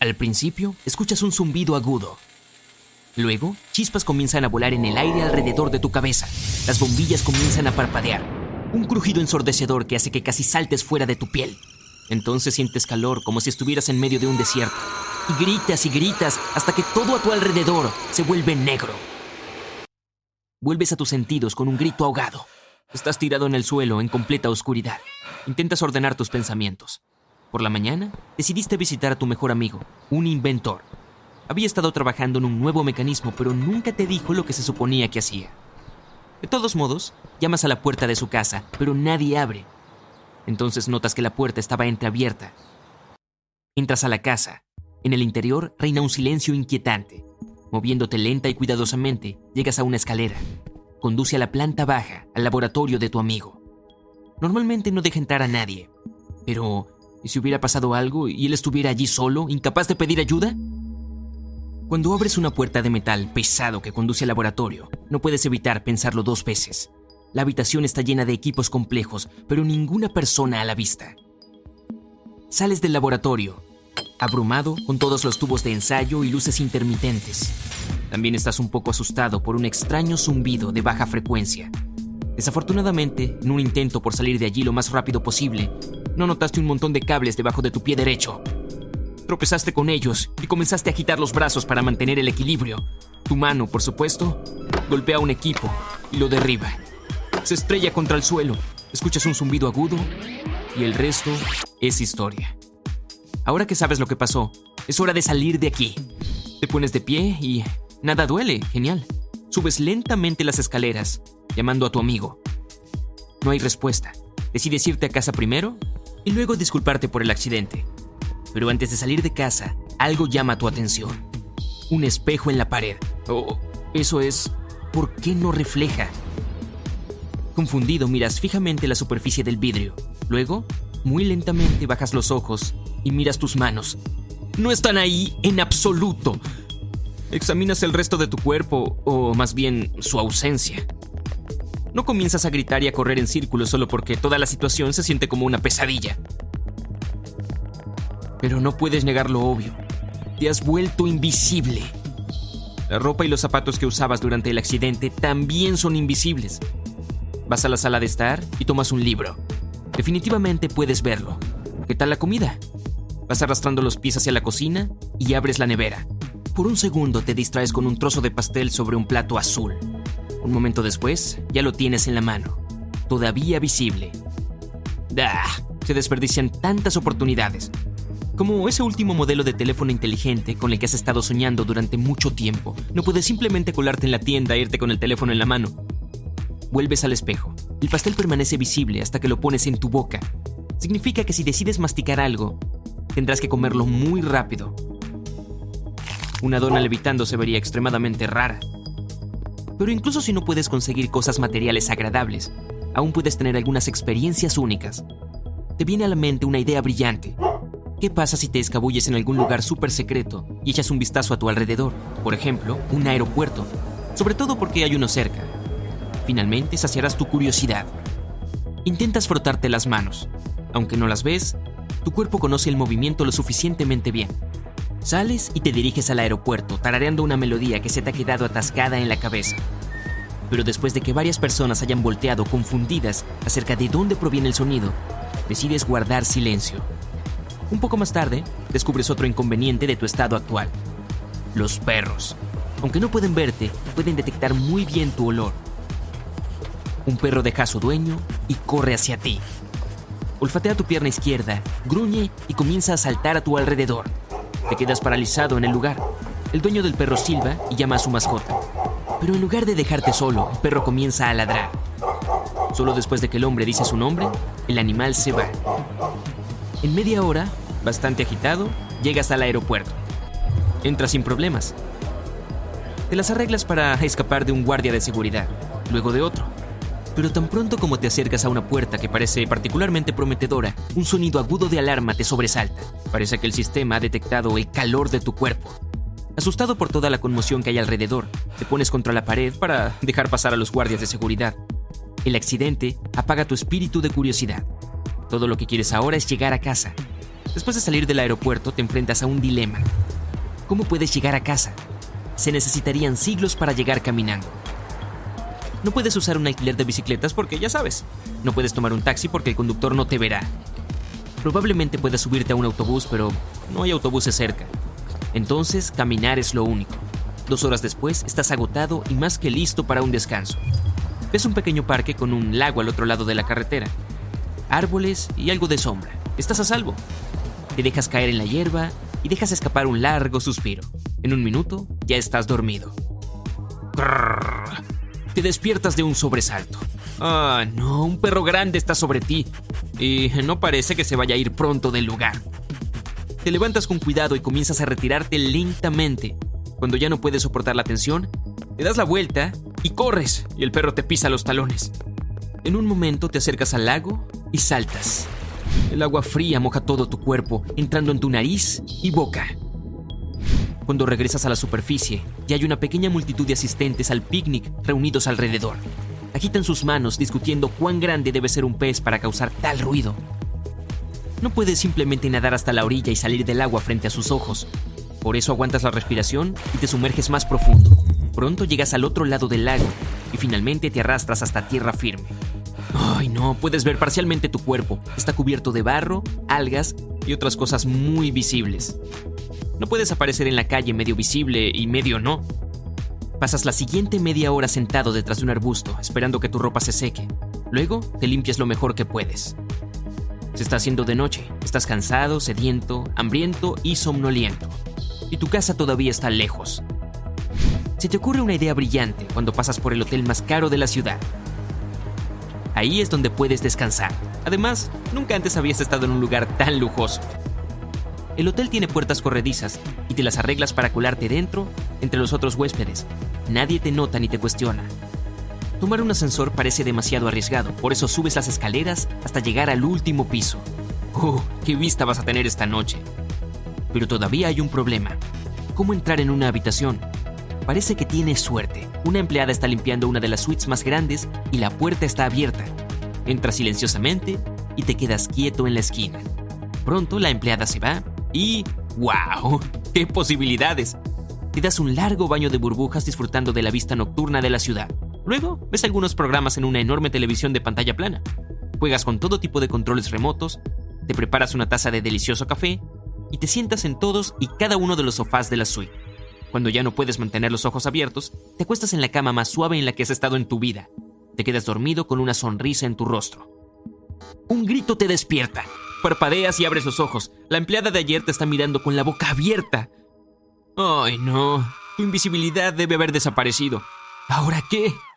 Al principio, escuchas un zumbido agudo. Luego, chispas comienzan a volar en el aire alrededor de tu cabeza. Las bombillas comienzan a parpadear. Un crujido ensordecedor que hace que casi saltes fuera de tu piel. Entonces sientes calor como si estuvieras en medio de un desierto. Y gritas y gritas hasta que todo a tu alrededor se vuelve negro. Vuelves a tus sentidos con un grito ahogado. Estás tirado en el suelo en completa oscuridad. Intentas ordenar tus pensamientos. Por la mañana, decidiste visitar a tu mejor amigo, un inventor. Había estado trabajando en un nuevo mecanismo, pero nunca te dijo lo que se suponía que hacía. De todos modos, llamas a la puerta de su casa, pero nadie abre. Entonces notas que la puerta estaba entreabierta. Entras a la casa. En el interior reina un silencio inquietante. Moviéndote lenta y cuidadosamente, llegas a una escalera. Conduce a la planta baja, al laboratorio de tu amigo. Normalmente no deja entrar a nadie, pero ¿Y si hubiera pasado algo y él estuviera allí solo, incapaz de pedir ayuda? Cuando abres una puerta de metal pesado que conduce al laboratorio, no puedes evitar pensarlo dos veces. La habitación está llena de equipos complejos, pero ninguna persona a la vista. Sales del laboratorio, abrumado con todos los tubos de ensayo y luces intermitentes. También estás un poco asustado por un extraño zumbido de baja frecuencia. Desafortunadamente, en un intento por salir de allí lo más rápido posible, no notaste un montón de cables debajo de tu pie derecho. Tropezaste con ellos y comenzaste a agitar los brazos para mantener el equilibrio. Tu mano, por supuesto, golpea un equipo y lo derriba. Se estrella contra el suelo, escuchas un zumbido agudo y el resto es historia. Ahora que sabes lo que pasó, es hora de salir de aquí. Te pones de pie y nada duele, genial. Subes lentamente las escaleras, llamando a tu amigo. No hay respuesta. Decides irte a casa primero y luego disculparte por el accidente. Pero antes de salir de casa, algo llama tu atención. Un espejo en la pared. Oh, eso es... ¿Por qué no refleja? Confundido, miras fijamente la superficie del vidrio. Luego, muy lentamente bajas los ojos y miras tus manos. No están ahí en absoluto. Examinas el resto de tu cuerpo, o más bien su ausencia. No comienzas a gritar y a correr en círculos solo porque toda la situación se siente como una pesadilla. Pero no puedes negar lo obvio. Te has vuelto invisible. La ropa y los zapatos que usabas durante el accidente también son invisibles. Vas a la sala de estar y tomas un libro. Definitivamente puedes verlo. ¿Qué tal la comida? Vas arrastrando los pies hacia la cocina y abres la nevera. Por un segundo te distraes con un trozo de pastel sobre un plato azul. Un momento después, ya lo tienes en la mano, todavía visible. ¡Ah! Se desperdician tantas oportunidades. Como ese último modelo de teléfono inteligente con el que has estado soñando durante mucho tiempo. No puedes simplemente colarte en la tienda e irte con el teléfono en la mano. Vuelves al espejo. El pastel permanece visible hasta que lo pones en tu boca. Significa que si decides masticar algo, tendrás que comerlo muy rápido. Una dona levitando se vería extremadamente rara. Pero incluso si no puedes conseguir cosas materiales agradables, aún puedes tener algunas experiencias únicas. Te viene a la mente una idea brillante. ¿Qué pasa si te escabulles en algún lugar súper secreto y echas un vistazo a tu alrededor? Por ejemplo, un aeropuerto. Sobre todo porque hay uno cerca. Finalmente saciarás tu curiosidad. Intentas frotarte las manos. Aunque no las ves, tu cuerpo conoce el movimiento lo suficientemente bien Sales y te diriges al aeropuerto, tarareando una melodía que se te ha quedado atascada en la cabeza. Pero después de que varias personas hayan volteado confundidas acerca de dónde proviene el sonido, decides guardar silencio. Un poco más tarde, descubres otro inconveniente de tu estado actual. Los perros. Aunque no pueden verte, pueden detectar muy bien tu olor. Un perro deja su dueño y corre hacia ti. Olfatea tu pierna izquierda, gruñe y comienza a saltar a tu alrededor. Te quedas paralizado en el lugar. El dueño del perro silba y llama a su mascota. Pero en lugar de dejarte solo, el perro comienza a ladrar. Solo después de que el hombre dice su nombre, el animal se va. En media hora, Bastante agitado, llegas al aeropuerto. Entras sin problemas. Te las arreglas para escapar de un guardia de seguridad, luego de otro. Pero tan pronto como te acercas a una puerta que parece particularmente prometedora, un sonido agudo de alarma te sobresalta. Parece que el sistema ha detectado el calor de tu cuerpo. Asustado por toda la conmoción que hay alrededor, te pones contra la pared para dejar pasar a los guardias de seguridad. El accidente apaga tu espíritu de curiosidad. Todo lo que quieres ahora es llegar a casa. Después de salir del aeropuerto te enfrentas a un dilema. ¿Cómo puedes llegar a casa? Se necesitarían siglos para llegar caminando. No puedes usar un alquiler de bicicletas porque ya sabes. No puedes tomar un taxi porque el conductor no te verá. Probablemente puedas subirte a un autobús, pero no hay autobuses cerca. Entonces, caminar es lo único. Dos horas después, estás agotado y más que listo para un descanso. Ves un pequeño parque con un lago al otro lado de la carretera. Árboles y algo de sombra. Estás a salvo. Te dejas caer en la hierba y dejas escapar un largo suspiro. En un minuto, ya estás dormido. Te despiertas de un sobresalto. Ah, no, un perro grande está sobre ti. Y no parece que se vaya a ir pronto del lugar. Te levantas con cuidado y comienzas a retirarte lentamente. Cuando ya no puedes soportar la tensión, te das la vuelta y corres, y el perro te pisa los talones. En un momento te acercas al lago y saltas. El agua fría moja todo tu cuerpo, entrando en tu nariz y boca. Cuando regresas a la superficie, ya hay una pequeña multitud de asistentes al picnic reunidos alrededor. Agitan sus manos discutiendo cuán grande debe ser un pez para causar tal ruido. No puedes simplemente nadar hasta la orilla y salir del agua frente a sus ojos. Por eso aguantas la respiración y te sumerges más profundo. Pronto llegas al otro lado del lago y finalmente te arrastras hasta tierra firme. Ay, no, puedes ver parcialmente tu cuerpo. Está cubierto de barro, algas y otras cosas muy visibles. No puedes aparecer en la calle medio visible y medio no. Pasas la siguiente media hora sentado detrás de un arbusto, esperando que tu ropa se seque. Luego te limpias lo mejor que puedes. Se está haciendo de noche, estás cansado, sediento, hambriento y somnoliento. Y tu casa todavía está lejos. Se te ocurre una idea brillante cuando pasas por el hotel más caro de la ciudad. Ahí es donde puedes descansar. Además, nunca antes habías estado en un lugar tan lujoso. El hotel tiene puertas corredizas y te las arreglas para colarte dentro entre los otros huéspedes. Nadie te nota ni te cuestiona. Tomar un ascensor parece demasiado arriesgado, por eso subes las escaleras hasta llegar al último piso. ¡Oh, qué vista vas a tener esta noche! Pero todavía hay un problema. ¿Cómo entrar en una habitación? Parece que tienes suerte. Una empleada está limpiando una de las suites más grandes y la puerta está abierta. Entras silenciosamente y te quedas quieto en la esquina. Pronto la empleada se va y ¡wow! ¡Qué posibilidades! Te das un largo baño de burbujas disfrutando de la vista nocturna de la ciudad. Luego ves algunos programas en una enorme televisión de pantalla plana. Juegas con todo tipo de controles remotos, te preparas una taza de delicioso café y te sientas en todos y cada uno de los sofás de la suite. Cuando ya no puedes mantener los ojos abiertos, te acuestas en la cama más suave en la que has estado en tu vida. Te quedas dormido con una sonrisa en tu rostro. Un grito te despierta. Parpadeas y abres los ojos. La empleada de ayer te está mirando con la boca abierta. Ay, no. Tu invisibilidad debe haber desaparecido. ¿Ahora qué?